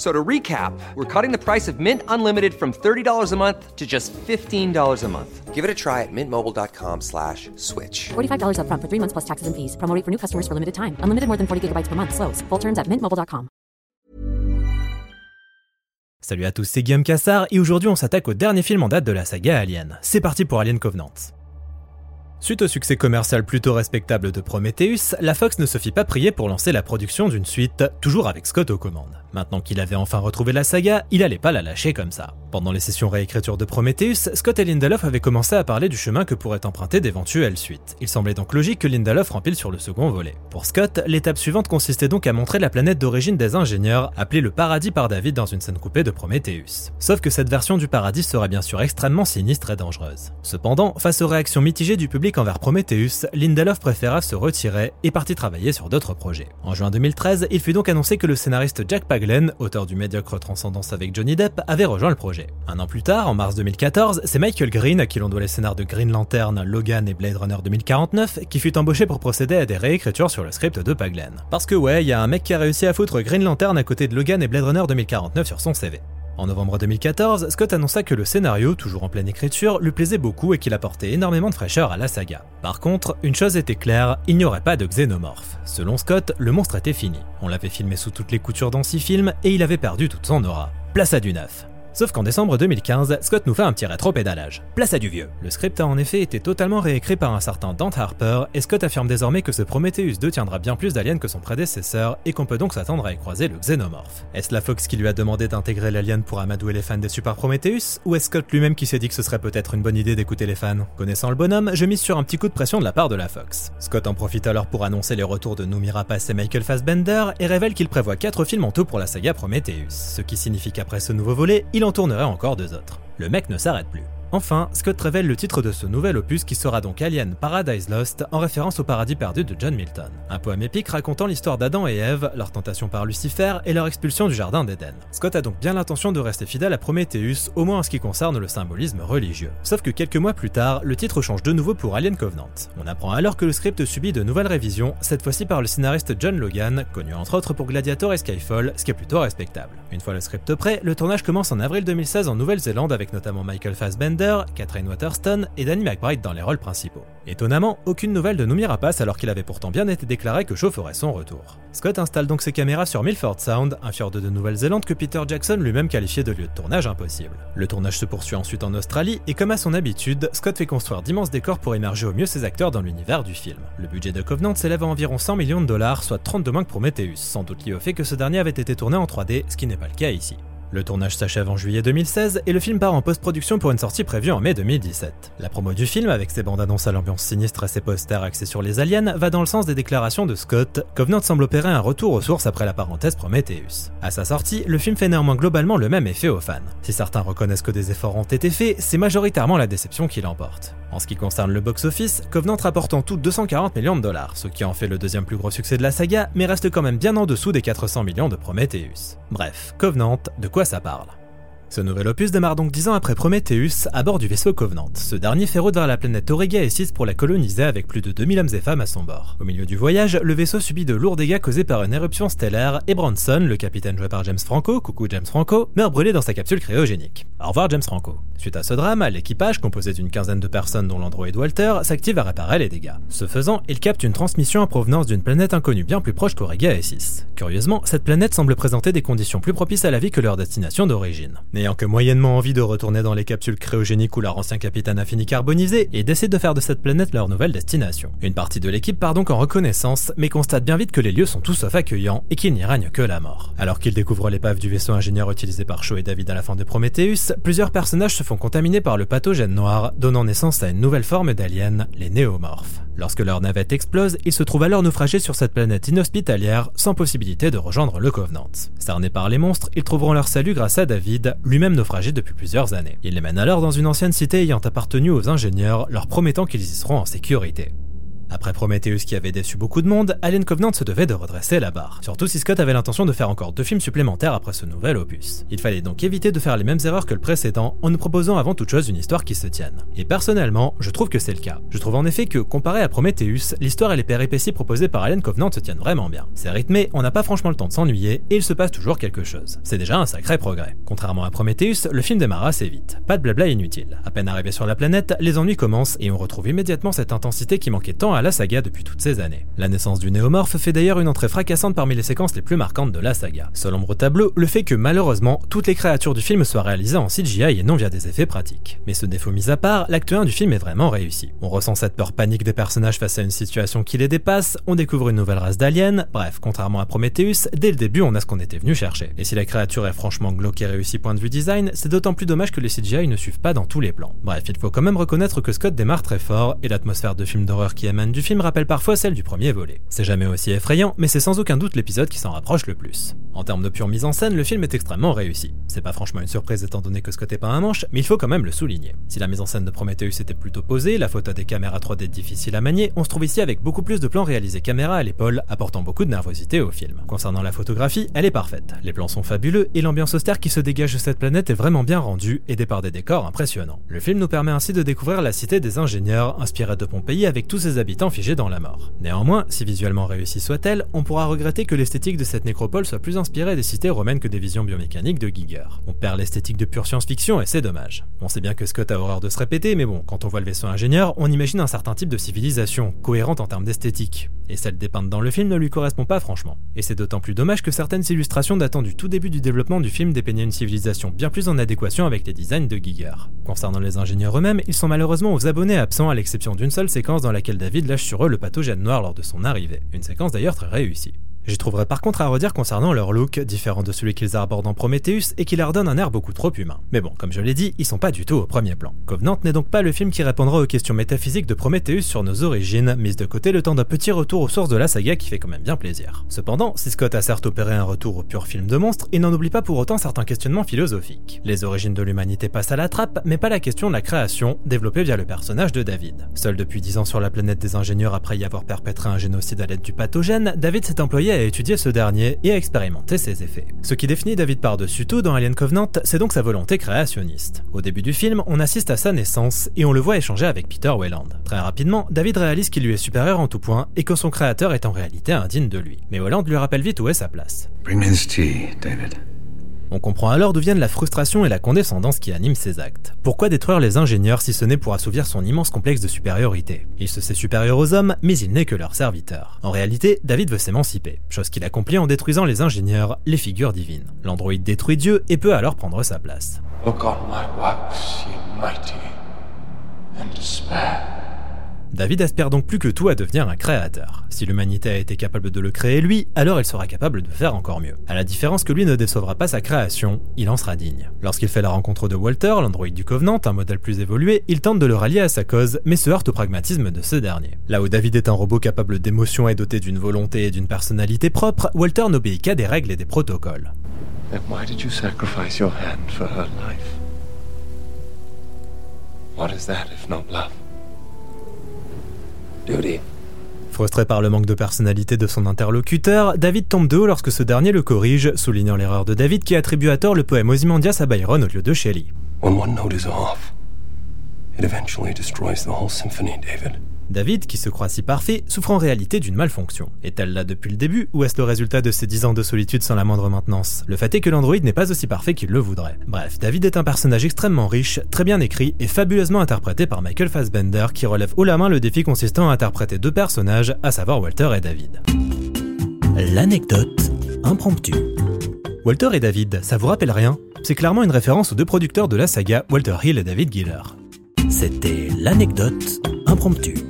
So to recap, we're cutting the price of Mint Unlimited from $30 a month to just $15 a month. Give it a try at mintmobile.com slash switch. $45 up front for three months plus taxes and fees. Promo rate for new customers for limited time. Unlimited more than 40 gigabytes per month. Slows. Full terms at mintmobile.com. Salut à tous, c'est Guillaume Cassard et aujourd'hui on s'attaque au dernier film en date de la saga Alien. C'est parti pour Alien Covenant. Suite au succès commercial plutôt respectable de Prometheus, la Fox ne se fit pas prier pour lancer la production d'une suite, toujours avec Scott aux commandes. Maintenant qu'il avait enfin retrouvé la saga, il allait pas la lâcher comme ça. Pendant les sessions réécriture de Prometheus, Scott et Lindelof avaient commencé à parler du chemin que pourraient emprunter d'éventuelles suites. Il semblait donc logique que Lindelof rempile sur le second volet. Pour Scott, l'étape suivante consistait donc à montrer la planète d'origine des ingénieurs, appelée le paradis par David dans une scène coupée de Prometheus. Sauf que cette version du paradis serait bien sûr extrêmement sinistre et dangereuse. Cependant, face aux réactions mitigées du public envers Prometheus, Lindelof préféra se retirer et partit travailler sur d'autres projets. En juin 2013, il fut donc annoncé que le scénariste Jack Paglen, auteur du médiocre Transcendance avec Johnny Depp, avait rejoint le projet. Un an plus tard, en mars 2014, c'est Michael Green, à qui l'on doit les scénars de Green Lantern, Logan et Blade Runner 2049, qui fut embauché pour procéder à des réécritures sur le script de Paglen. Parce que ouais, il y a un mec qui a réussi à foutre Green Lantern à côté de Logan et Blade Runner 2049 sur son CV. En novembre 2014, Scott annonça que le scénario, toujours en pleine écriture, lui plaisait beaucoup et qu'il apportait énormément de fraîcheur à la saga. Par contre, une chose était claire, il n'y aurait pas de xénomorphe. Selon Scott, le monstre était fini. On l'avait filmé sous toutes les coutures dans six films et il avait perdu toute son aura. Place à du neuf. Sauf qu'en décembre 2015, Scott nous fait un petit rétro-pédalage. Place à du vieux. Le script a en effet été totalement réécrit par un certain Dante Harper, et Scott affirme désormais que ce Prometheus 2 tiendra bien plus d'aliens que son prédécesseur, et qu'on peut donc s'attendre à y croiser le xénomorphe. Est-ce la Fox qui lui a demandé d'intégrer l'alien pour amadouer les fans des Super Prometheus, ou est-ce Scott lui-même qui s'est dit que ce serait peut-être une bonne idée d'écouter les fans? Connaissant le bonhomme, je mise sur un petit coup de pression de la part de la Fox. Scott en profite alors pour annoncer les retours de Noomi Rapace et Michael Fassbender, et révèle qu'il prévoit 4 films en tout pour la saga Prometheus, ce qui signifie qu'après ce nouveau volet, en tournerait encore deux autres. Le mec ne s'arrête plus. Enfin, Scott révèle le titre de ce nouvel opus qui sera donc Alien Paradise Lost, en référence au paradis perdu de John Milton. Un poème épique racontant l'histoire d'Adam et Ève, leur tentation par Lucifer et leur expulsion du jardin d'Éden. Scott a donc bien l'intention de rester fidèle à Prometheus, au moins en ce qui concerne le symbolisme religieux. Sauf que quelques mois plus tard, le titre change de nouveau pour Alien Covenant. On apprend alors que le script subit de nouvelles révisions, cette fois-ci par le scénariste John Logan, connu entre autres pour Gladiator et Skyfall, ce qui est plutôt respectable. Une fois le script prêt, le tournage commence en avril 2016 en Nouvelle-Zélande avec notamment Michael Fassbender, Catherine Waterston et Danny McBride dans les rôles principaux. Étonnamment, aucune nouvelle de Noomi Rapace alors qu'il avait pourtant bien été déclaré que Shaw ferait son retour. Scott installe donc ses caméras sur Milford Sound, un fjord de Nouvelle-Zélande que Peter Jackson lui-même qualifiait de lieu de tournage impossible. Le tournage se poursuit ensuite en Australie et comme à son habitude, Scott fait construire d'immenses décors pour émerger au mieux ses acteurs dans l'univers du film. Le budget de Covenant s'élève à environ 100 millions de dollars, soit 32 moins que Prometheus, sans doute lié au fait que ce dernier avait été tourné en 3D, ce qui n'est pas le cas ici. Le tournage s'achève en juillet 2016 et le film part en post-production pour une sortie prévue en mai 2017. La promo du film, avec ses bandes annonces à l'ambiance sinistre et ses posters axés sur les aliens, va dans le sens des déclarations de Scott. Covenant semble opérer un retour aux sources après la parenthèse Prometheus. À sa sortie, le film fait néanmoins globalement le même effet aux fans. Si certains reconnaissent que des efforts ont été faits, c'est majoritairement la déception qui l'emporte. En ce qui concerne le box-office, Covenant rapporte en tout 240 millions de dollars, ce qui en fait le deuxième plus gros succès de la saga, mais reste quand même bien en dessous des 400 millions de Prometheus. Bref, Covenant, de quoi ça parle ce nouvel opus démarre donc dix ans après Prometheus à bord du vaisseau Covenant. Ce dernier fait route vers la planète Auriga et 6 pour la coloniser avec plus de 2000 hommes et femmes à son bord. Au milieu du voyage, le vaisseau subit de lourds dégâts causés par une éruption stellaire et Bronson, le capitaine joué par James Franco, coucou James Franco, meurt brûlé dans sa capsule cryogénique. Au revoir James Franco. Suite à ce drame, l'équipage, composé d'une quinzaine de personnes dont l'android Walter, s'active à réparer les dégâts. Ce faisant, il capte une transmission en provenance d'une planète inconnue bien plus proche qu'Auriga et 6. Curieusement, cette planète semble présenter des conditions plus propices à la vie que leur destination d'origine. N'ayant que moyennement envie de retourner dans les capsules cryogéniques où leur ancien capitaine a fini carbonisé et décident de faire de cette planète leur nouvelle destination. Une partie de l'équipe part donc en reconnaissance, mais constate bien vite que les lieux sont tout sauf accueillants et qu'il n'y règne que la mort. Alors qu'ils découvrent l'épave du vaisseau ingénieur utilisé par Shaw et David à la fin de Prometheus, plusieurs personnages se font contaminés par le pathogène noir, donnant naissance à une nouvelle forme d'alien, les néomorphes. Lorsque leur navette explose, ils se trouvent alors naufragés sur cette planète inhospitalière, sans possibilité de rejoindre le Covenant. Cernés par les monstres, ils trouveront leur salut grâce à David, lui-même naufragé depuis plusieurs années. Il les mène alors dans une ancienne cité ayant appartenu aux ingénieurs, leur promettant qu'ils y seront en sécurité. Après Prometheus qui avait déçu beaucoup de monde, Alien Covenant se devait de redresser la barre. Surtout si Scott avait l'intention de faire encore deux films supplémentaires après ce nouvel opus. Il fallait donc éviter de faire les mêmes erreurs que le précédent en nous proposant avant toute chose une histoire qui se tienne. Et personnellement, je trouve que c'est le cas. Je trouve en effet que, comparé à Prometheus, l'histoire et les péripéties proposées par Alien Covenant se tiennent vraiment bien. C'est rythmé, on n'a pas franchement le temps de s'ennuyer, et il se passe toujours quelque chose. C'est déjà un sacré progrès. Contrairement à Prometheus, le film démarre assez vite. Pas de blabla inutile. À peine arrivé sur la planète, les ennuis commencent et on retrouve immédiatement cette intensité qui manquait tant à la saga depuis toutes ces années. La naissance du néomorphe fait d'ailleurs une entrée fracassante parmi les séquences les plus marquantes de la saga. Ombre au tableau, le fait que malheureusement, toutes les créatures du film soient réalisées en CGI et non via des effets pratiques. Mais ce défaut mis à part, l'acte 1 du film est vraiment réussi. On ressent cette peur panique des personnages face à une situation qui les dépasse, on découvre une nouvelle race d'aliens, bref, contrairement à Prometheus, dès le début on a ce qu'on était venu chercher. Et si la créature est franchement glauque et réussie point de vue design, c'est d'autant plus dommage que les CGI ne suivent pas dans tous les plans. Bref, il faut quand même reconnaître que Scott démarre très fort, et l'atmosphère de film d'horreur qui émane du film rappelle parfois celle du premier volet. C'est jamais aussi effrayant, mais c'est sans aucun doute l'épisode qui s'en rapproche le plus. En termes de pure mise en scène, le film est extrêmement réussi. C'est pas franchement une surprise étant donné que Scott est pas un manche, mais il faut quand même le souligner. Si la mise en scène de Prometheus était plutôt posée, la photo des caméras 3D difficile à manier, on se trouve ici avec beaucoup plus de plans réalisés caméra à l'épaule, apportant beaucoup de nervosité au film. Concernant la photographie, elle est parfaite. Les plans sont fabuleux et l'ambiance austère qui se dégage de cette planète est vraiment bien rendue, aidée par des décors impressionnants. Le film nous permet ainsi de découvrir la cité des ingénieurs, inspirée de Pompéi avec tous ses habitants figés dans la mort. Néanmoins, si visuellement réussie soit-elle, on pourra regretter que l'esthétique de cette nécropole soit plus inspirée des cités romaines que des visions biomécaniques de Giger. On perd l'esthétique de pure science-fiction et c'est dommage. On sait bien que Scott a horreur de se répéter, mais bon, quand on voit le vaisseau ingénieur, on imagine un certain type de civilisation, cohérente en termes d'esthétique. Et celle dépeinte dans le film ne lui correspond pas franchement. Et c'est d'autant plus dommage que certaines illustrations datant du tout début du développement du film dépeignaient une civilisation bien plus en adéquation avec les designs de Giger. Concernant les ingénieurs eux-mêmes, ils sont malheureusement aux abonnés absents à l'exception d'une seule séquence dans laquelle David lâche sur eux le pathogène noir lors de son arrivée. Une séquence d'ailleurs très réussie. J'y trouverais par contre à redire concernant leur look, différent de celui qu'ils arborent dans Prometheus et qui leur donne un air beaucoup trop humain. Mais bon, comme je l'ai dit, ils sont pas du tout au premier plan. Covenant n'est donc pas le film qui répondra aux questions métaphysiques de Prometheus sur nos origines, mise de côté le temps d'un petit retour aux sources de la saga qui fait quand même bien plaisir. Cependant, si Scott a certes opéré un retour au pur film de monstre, il n'en oublie pas pour autant certains questionnements philosophiques. Les origines de l'humanité passent à la trappe, mais pas la question de la création, développée via le personnage de David. Seul depuis 10 ans sur la planète des ingénieurs après y avoir perpétré un génocide à l'aide du pathogène, David s'est employé à étudier ce dernier et à expérimenter ses effets. Ce qui définit David par-dessus tout dans Alien Covenant, c'est donc sa volonté créationniste. Au début du film, on assiste à sa naissance et on le voit échanger avec Peter Weyland. Très rapidement, David réalise qu'il lui est supérieur en tout point et que son créateur est en réalité indigne de lui. Mais Weyland lui rappelle vite où est sa place. Bring me this tea, David. On comprend alors d'où viennent la frustration et la condescendance qui animent ses actes. Pourquoi détruire les ingénieurs si ce n'est pour assouvir son immense complexe de supériorité? Il se sait supérieur aux hommes, mais il n'est que leur serviteur. En réalité, David veut s'émanciper, chose qu'il accomplit en détruisant les ingénieurs, les figures divines. L'androïde détruit Dieu et peut alors prendre sa place. David aspire donc plus que tout à devenir un créateur. Si l'humanité a été capable de le créer lui, alors elle sera capable de faire encore mieux. À la différence que lui ne décevra pas sa création, il en sera digne. Lorsqu'il fait la rencontre de Walter, l'androïde du Covenant, un modèle plus évolué, il tente de le rallier à sa cause, mais se heurte au pragmatisme de ce dernier. Là où David est un robot capable d'émotion et doté d'une volonté et d'une personnalité propre, Walter n'obéit qu'à des règles et des protocoles. Then why did you sacrifice your hand for her life? What is that if not love? Duty. Frustré par le manque de personnalité de son interlocuteur, David tombe de haut lorsque ce dernier le corrige, soulignant l'erreur de David qui attribue à tort le poème Ozymandias à Byron au lieu de Shelley. When one note is off, it eventually destroys the whole symphony, David. David, qui se croit si parfait, souffre en réalité d'une malfonction. Est-elle là depuis le début, ou est-ce le résultat de ses 10 ans de solitude sans la moindre maintenance? Le fait est que l'androïde n'est pas aussi parfait qu'il le voudrait. Bref, David est un personnage extrêmement riche, très bien écrit et fabuleusement interprété par Michael Fassbender, qui relève haut la main le défi consistant à interpréter deux personnages, à savoir Walter et David. L'anecdote impromptue. Walter et David, ça vous rappelle rien? C'est clairement une référence aux deux producteurs de la saga, Walter Hill et David Giller. C'était l'anecdote impromptue.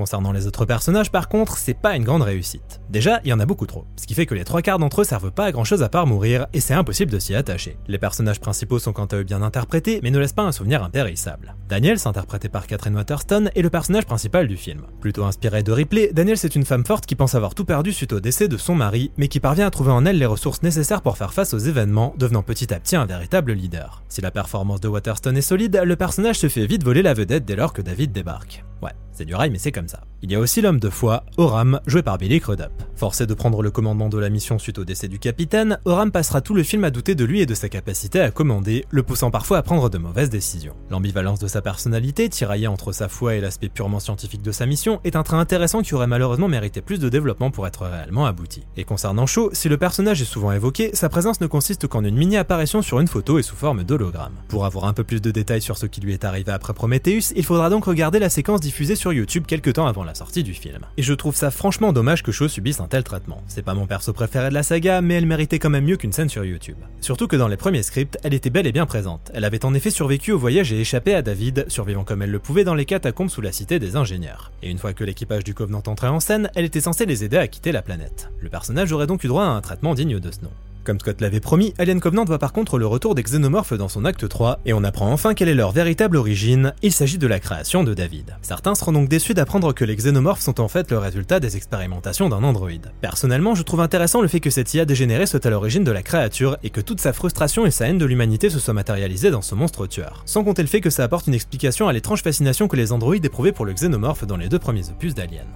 Concernant les autres personnages, par contre, c'est pas une grande réussite. Déjà, il y en a beaucoup trop, ce qui fait que les trois quarts d'entre eux servent pas à grand chose à part mourir, et c'est impossible de s'y attacher. Les personnages principaux sont quant à eux bien interprétés, mais ne laissent pas un souvenir impérissable. Daniel, interprété par Catherine Waterston, est le personnage principal du film. Plutôt inspiré de Ripley, Daniel c'est une femme forte qui pense avoir tout perdu suite au décès de son mari, mais qui parvient à trouver en elle les ressources nécessaires pour faire face aux événements, devenant petit à petit un véritable leader. Si la performance de Waterston est solide, le personnage se fait vite voler la vedette dès lors que David débarque. Ouais, c'est du rail, mais c'est comme ça. Il y a aussi l'homme de foi, Oram, joué par Billy Crudup. Forcé de prendre le commandement de la mission suite au décès du capitaine, Oram passera tout le film à douter de lui et de sa capacité à commander, le poussant parfois à prendre de mauvaises décisions. L'ambivalence de sa personnalité, tiraillée entre sa foi et l'aspect purement scientifique de sa mission, est un trait intéressant qui aurait malheureusement mérité plus de développement pour être réellement abouti. Et concernant Shaw, si le personnage est souvent évoqué, sa présence ne consiste qu'en une mini-apparition sur une photo et sous forme d'hologramme. Pour avoir un peu plus de détails sur ce qui lui est arrivé après Prometheus, il faudra donc regarder la séquence diffusée sur YouTube quelques temps avant la sortie du film. Et je trouve ça franchement dommage que Shaw subisse un tel traitement. C'est pas mon perso préféré de la saga, mais elle méritait quand même mieux qu'une scène sur YouTube. Surtout que dans les premiers scripts, elle était bel et bien présente. Elle avait en effet survécu au voyage et échappé à David, survivant comme elle le pouvait dans les catacombes sous la cité des ingénieurs. Et une fois que l'équipage du Covenant entrait en scène, elle était censée les aider à quitter la planète. Le personnage aurait donc eu droit à un traitement digne de ce nom. Comme Scott l'avait promis, Alien Covenant voit par contre le retour des xénomorphes dans son acte 3, et on apprend enfin quelle est leur véritable origine, il s'agit de la création de David. Certains seront donc déçus d'apprendre que les xénomorphes sont en fait le résultat des expérimentations d'un androïde. Personnellement, je trouve intéressant le fait que cette IA dégénérée soit à l'origine de la créature, et que toute sa frustration et sa haine de l'humanité se soient matérialisées dans ce monstre tueur. Sans compter le fait que ça apporte une explication à l'étrange fascination que les androïdes éprouvaient pour le xénomorphe dans les deux premiers opus d'Alien.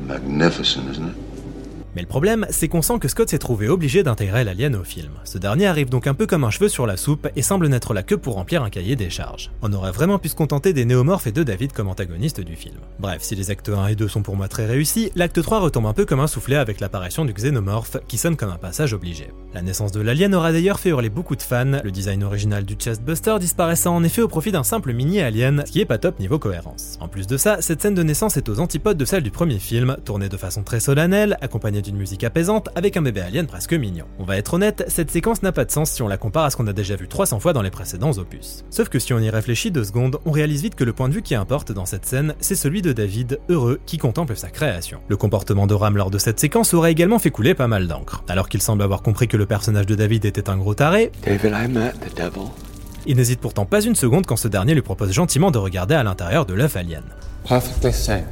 Magnificent, isn't it? Mais le problème, c'est qu'on sent que Scott s'est trouvé obligé d'intégrer l'alien au film. Ce dernier arrive donc un peu comme un cheveu sur la soupe et semble n'être là que pour remplir un cahier des charges. On aurait vraiment pu se contenter des néomorphes et de David comme antagonistes du film. Bref, si les actes 1 et 2 sont pour moi très réussis, l'acte 3 retombe un peu comme un soufflet avec l'apparition du xénomorphe qui sonne comme un passage obligé. La naissance de l'alien aura d'ailleurs fait hurler beaucoup de fans, le design original du chestbuster disparaissant en effet au profit d'un simple mini-alien, ce qui est pas top niveau cohérence. En plus de ça, cette scène de naissance est aux antipodes de celle du premier film, tournée de façon très solennelle, accompagnée d'une musique apaisante avec un bébé alien presque mignon. On va être honnête, cette séquence n'a pas de sens si on la compare à ce qu'on a déjà vu 300 fois dans les précédents opus. Sauf que si on y réfléchit deux secondes, on réalise vite que le point de vue qui importe dans cette scène, c'est celui de David, heureux, qui contemple sa création. Le comportement de Ram lors de cette séquence aurait également fait couler pas mal d'encre. Alors qu'il semble avoir compris que le personnage de David était un gros taré, David, I met the devil. il n'hésite pourtant pas une seconde quand ce dernier lui propose gentiment de regarder à l'intérieur de l'œuf alien. Perfectly safe.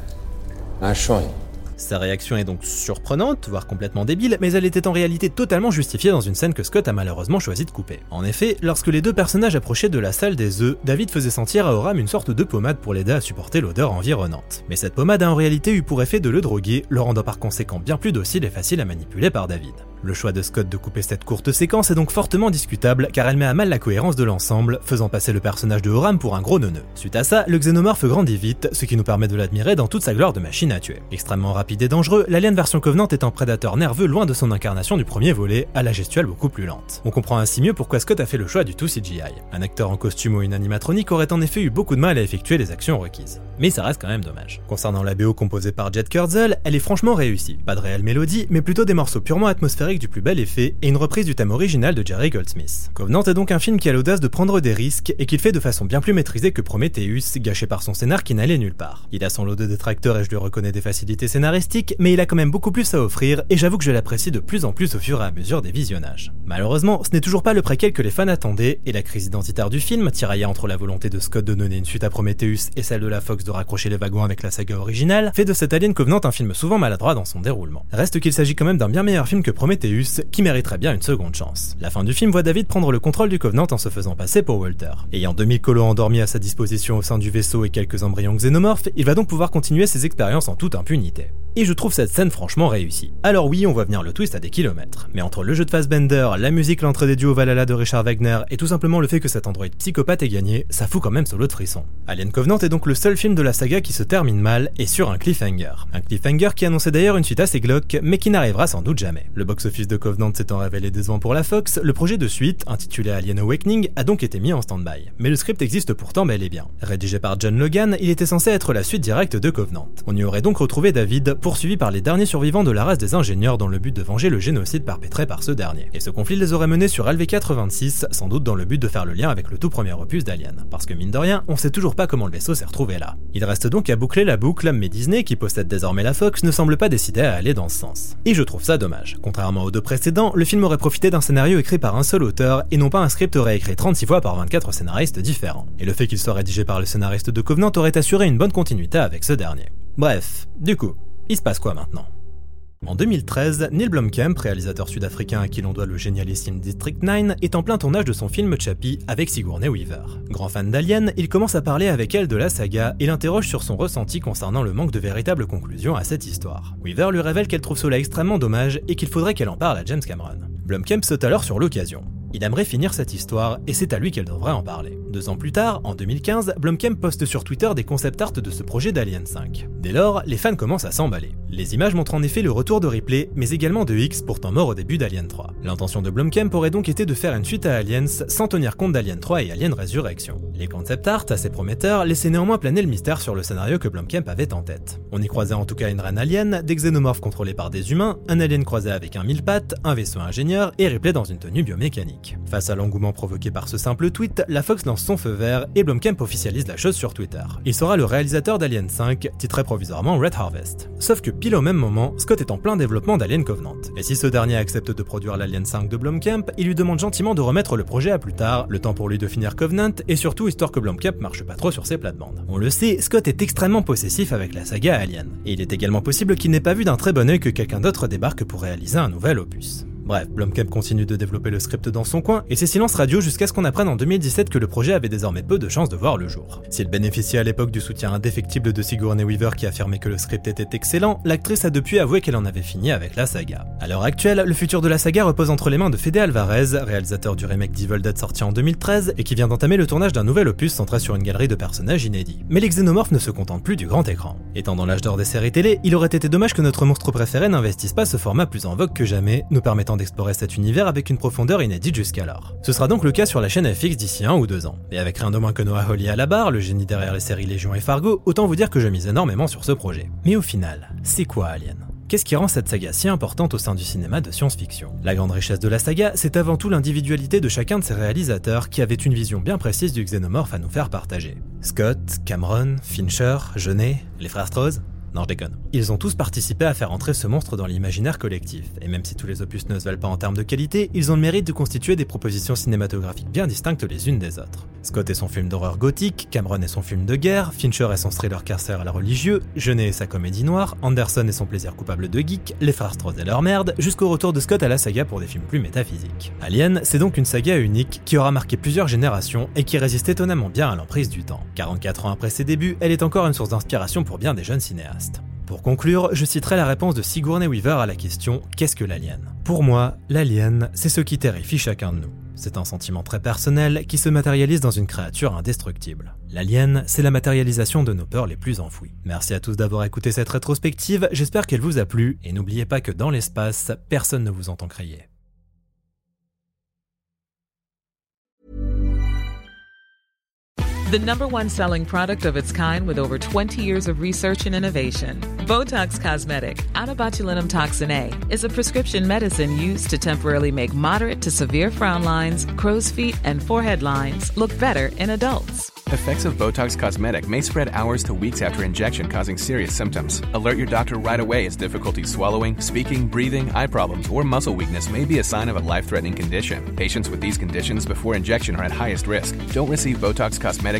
I'll show you. Sa réaction est donc surprenante, voire complètement débile, mais elle était en réalité totalement justifiée dans une scène que Scott a malheureusement choisi de couper. En effet, lorsque les deux personnages approchaient de la salle des œufs, David faisait sentir à Oram une sorte de pommade pour l'aider à supporter l'odeur environnante. Mais cette pommade a en réalité eu pour effet de le droguer, le rendant par conséquent bien plus docile et facile à manipuler par David. Le choix de Scott de couper cette courte séquence est donc fortement discutable car elle met à mal la cohérence de l'ensemble, faisant passer le personnage de Oram pour un gros neuneu. Suite à ça, le xénomorphe grandit vite, ce qui nous permet de l'admirer dans toute sa gloire de machine à tuer. Extrêmement rapide et dangereux, l'alien version Covenant est un prédateur nerveux loin de son incarnation du premier volet, à la gestuelle beaucoup plus lente. On comprend ainsi mieux pourquoi Scott a fait le choix du tout CGI. Un acteur en costume ou une animatronique aurait en effet eu beaucoup de mal à effectuer les actions requises. Mais ça reste quand même dommage. Concernant la BO composée par Jet Kurzel, elle est franchement réussie. Pas de réelle mélodie, mais plutôt des morceaux purement atmosphériques du plus bel effet et une reprise du thème original de Jerry Goldsmith. Covenant est donc un film qui a l'audace de prendre des risques et qu'il fait de façon bien plus maîtrisée que Prometheus, gâché par son scénar qui n'allait nulle part. Il a son lot de détracteurs et je lui reconnais des facilités scénaristiques, mais il a quand même beaucoup plus à offrir et j'avoue que je l'apprécie de plus en plus au fur et à mesure des visionnages. Malheureusement, ce n'est toujours pas le préquel que les fans attendaient et la crise identitaire du film, tiraillée entre la volonté de Scott de donner une suite à Prometheus et celle de la Fox de raccrocher les wagons avec la saga originale, fait de cet Alien Covenant un film souvent maladroit dans son déroulement. Reste qu'il s'agit quand même d'un bien meilleur film que Prometheus, qui mériterait bien une seconde chance. La fin du film voit David prendre le contrôle du Covenant en se faisant passer pour Walter. Ayant 2000 colos endormis à sa disposition au sein du vaisseau et quelques embryons xénomorphes, il va donc pouvoir continuer ses expériences en toute impunité. Et je trouve cette scène franchement réussie. Alors oui, on voit venir le twist à des kilomètres. Mais entre le jeu de Fassbender, la musique, l'entrée des duos Valhalla de Richard Wagner et tout simplement le fait que cet androïde psychopathe ait gagné, ça fout quand même solo de frisson. Alien Covenant est donc le seul film de la saga qui se termine mal et sur un cliffhanger. Un cliffhanger qui annonçait d'ailleurs une suite assez glauque, mais qui n'arrivera sans doute jamais. Box-office de Covenant s'étant révélé décevant pour la Fox, le projet de suite, intitulé Alien Awakening, a donc été mis en stand-by. Mais le script existe pourtant bel et bien. Rédigé par John Logan, il était censé être la suite directe de Covenant. On y aurait donc retrouvé David, poursuivi par les derniers survivants de la race des ingénieurs dans le but de venger le génocide perpétré par ce dernier. Et ce conflit les aurait menés sur LV-426, sans doute dans le but de faire le lien avec le tout premier opus d'Alien. Parce que mine de rien, on sait toujours pas comment le vaisseau s'est retrouvé là. Il reste donc à boucler la boucle, mais Disney, qui possède désormais la Fox, ne semble pas décidé à aller dans ce sens. Et je trouve ça dommage. Contrairement aux deux précédents, le film aurait profité d'un scénario écrit par un seul auteur et non pas un script réécrit 36 fois par 24 scénaristes différents. Et le fait qu'il soit rédigé par le scénariste de Covenant aurait assuré une bonne continuité avec ce dernier. Bref, du coup, il se passe quoi maintenant? En 2013, Neil Blomkamp, réalisateur sud-africain à qui l'on doit le génialissime District 9, est en plein tournage de son film Chappie avec Sigourney Weaver. Grand fan d'Alien, il commence à parler avec elle de la saga et l'interroge sur son ressenti concernant le manque de véritable conclusion à cette histoire. Weaver lui révèle qu'elle trouve cela extrêmement dommage et qu'il faudrait qu'elle en parle à James Cameron. Blomkamp saute alors sur l'occasion. Il aimerait finir cette histoire et c'est à lui qu'elle devrait en parler. Deux ans plus tard, en 2015, Blomkamp poste sur Twitter des concept art de ce projet d'Alien 5. Dès lors, les fans commencent à s'emballer. Les images montrent en effet le retour de Ripley, mais également de X, pourtant mort au début d'Alien 3. L'intention de Blomkamp aurait donc été de faire une suite à Aliens sans tenir compte d'Alien 3 et Alien Resurrection. Les concept art, assez prometteurs, laissaient néanmoins planer le mystère sur le scénario que Blomkamp avait en tête. On y croisait en tout cas une reine alien, des xénomorphes contrôlés par des humains, un alien croisé avec un mille pattes, un vaisseau ingénieur et Ripley dans une tenue biomécanique. Face à l'engouement provoqué par ce simple tweet, la Fox lance son feu vert et Blomkamp officialise la chose sur Twitter. Il sera le réalisateur d'Alien 5, titré provisoirement Red Harvest. Sauf que pile au même moment, Scott est en plein développement d'Alien Covenant. Et si ce dernier accepte de produire l'Alien 5 de Blomkamp, il lui demande gentiment de remettre le projet à plus tard, le temps pour lui de finir Covenant, et surtout histoire que Blomkamp marche pas trop sur ses plates-bandes. On le sait, Scott est extrêmement possessif avec la saga Alien. Et il est également possible qu'il n'ait pas vu d'un très bon œil que quelqu'un d'autre débarque pour réaliser un nouvel opus. Bref, Blomkamp continue de développer le script dans son coin, et c'est silence radio jusqu'à ce qu'on apprenne en 2017 que le projet avait désormais peu de chances de voir le jour. S'il bénéficiait à l'époque du soutien indéfectible de Sigourney Weaver qui affirmait que le script était excellent, l'actrice a depuis avoué qu'elle en avait fini avec la saga. À l'heure actuelle, le futur de la saga repose entre les mains de Fede Alvarez, réalisateur du remake d'Evil sorti en 2013, et qui vient d'entamer le tournage d'un nouvel opus centré sur une galerie de personnages inédits. Mais les xénomorphes ne se contentent plus du grand écran. Étant dans l'âge d'or des séries télé, il aurait été dommage que notre monstre préféré n'investisse pas ce format plus en vogue que jamais, nous permettant d'explorer cet univers avec une profondeur inédite jusqu'alors. Ce sera donc le cas sur la chaîne FX d'ici un ou deux ans. Et avec rien de moins que Noah Hawley à la barre, le génie derrière les séries Légion et Fargo, autant vous dire que je mise énormément sur ce projet. Mais au final, c'est quoi Alien? Qu'est-ce qui rend cette saga si importante au sein du cinéma de science-fiction? La grande richesse de la saga, c'est avant tout l'individualité de chacun de ses réalisateurs qui avaient une vision bien précise du xénomorphe à nous faire partager. Scott, Cameron, Fincher, Jeunet, les frères non, je déconne. Ils ont tous participé à faire entrer ce monstre dans l'imaginaire collectif, et même si tous les opus ne se valent pas en termes de qualité, ils ont le mérite de constituer des propositions cinématographiques bien distinctes les unes des autres. Scott et son film d'horreur gothique, Cameron et son film de guerre, Fincher et son thriller la religieux, Jeunet et sa comédie noire, Anderson et son plaisir coupable de geek, les frères et leur merde, jusqu'au retour de Scott à la saga pour des films plus métaphysiques. Alien, c'est donc une saga unique qui aura marqué plusieurs générations et qui résiste étonnamment bien à l'emprise du temps. 44 ans après ses débuts, elle est encore une source d'inspiration pour bien des jeunes cinéastes. Pour conclure, je citerai la réponse de Sigourney Weaver à la question Qu'est-ce que l'alien? Pour moi, l'alien, c'est ce qui terrifie chacun de nous. C'est un sentiment très personnel qui se matérialise dans une créature indestructible. L'alien, c'est la matérialisation de nos peurs les plus enfouies. Merci à tous d'avoir écouté cette rétrospective, j'espère qu'elle vous a plu, et n'oubliez pas que dans l'espace, personne ne vous entend crier. The number one selling product of its kind with over 20 years of research and innovation. Botox Cosmetic, out toxin A, is a prescription medicine used to temporarily make moderate to severe frown lines, crow's feet, and forehead lines look better in adults. Effects of Botox Cosmetic may spread hours to weeks after injection, causing serious symptoms. Alert your doctor right away as difficulty swallowing, speaking, breathing, eye problems, or muscle weakness may be a sign of a life threatening condition. Patients with these conditions before injection are at highest risk. Don't receive Botox Cosmetic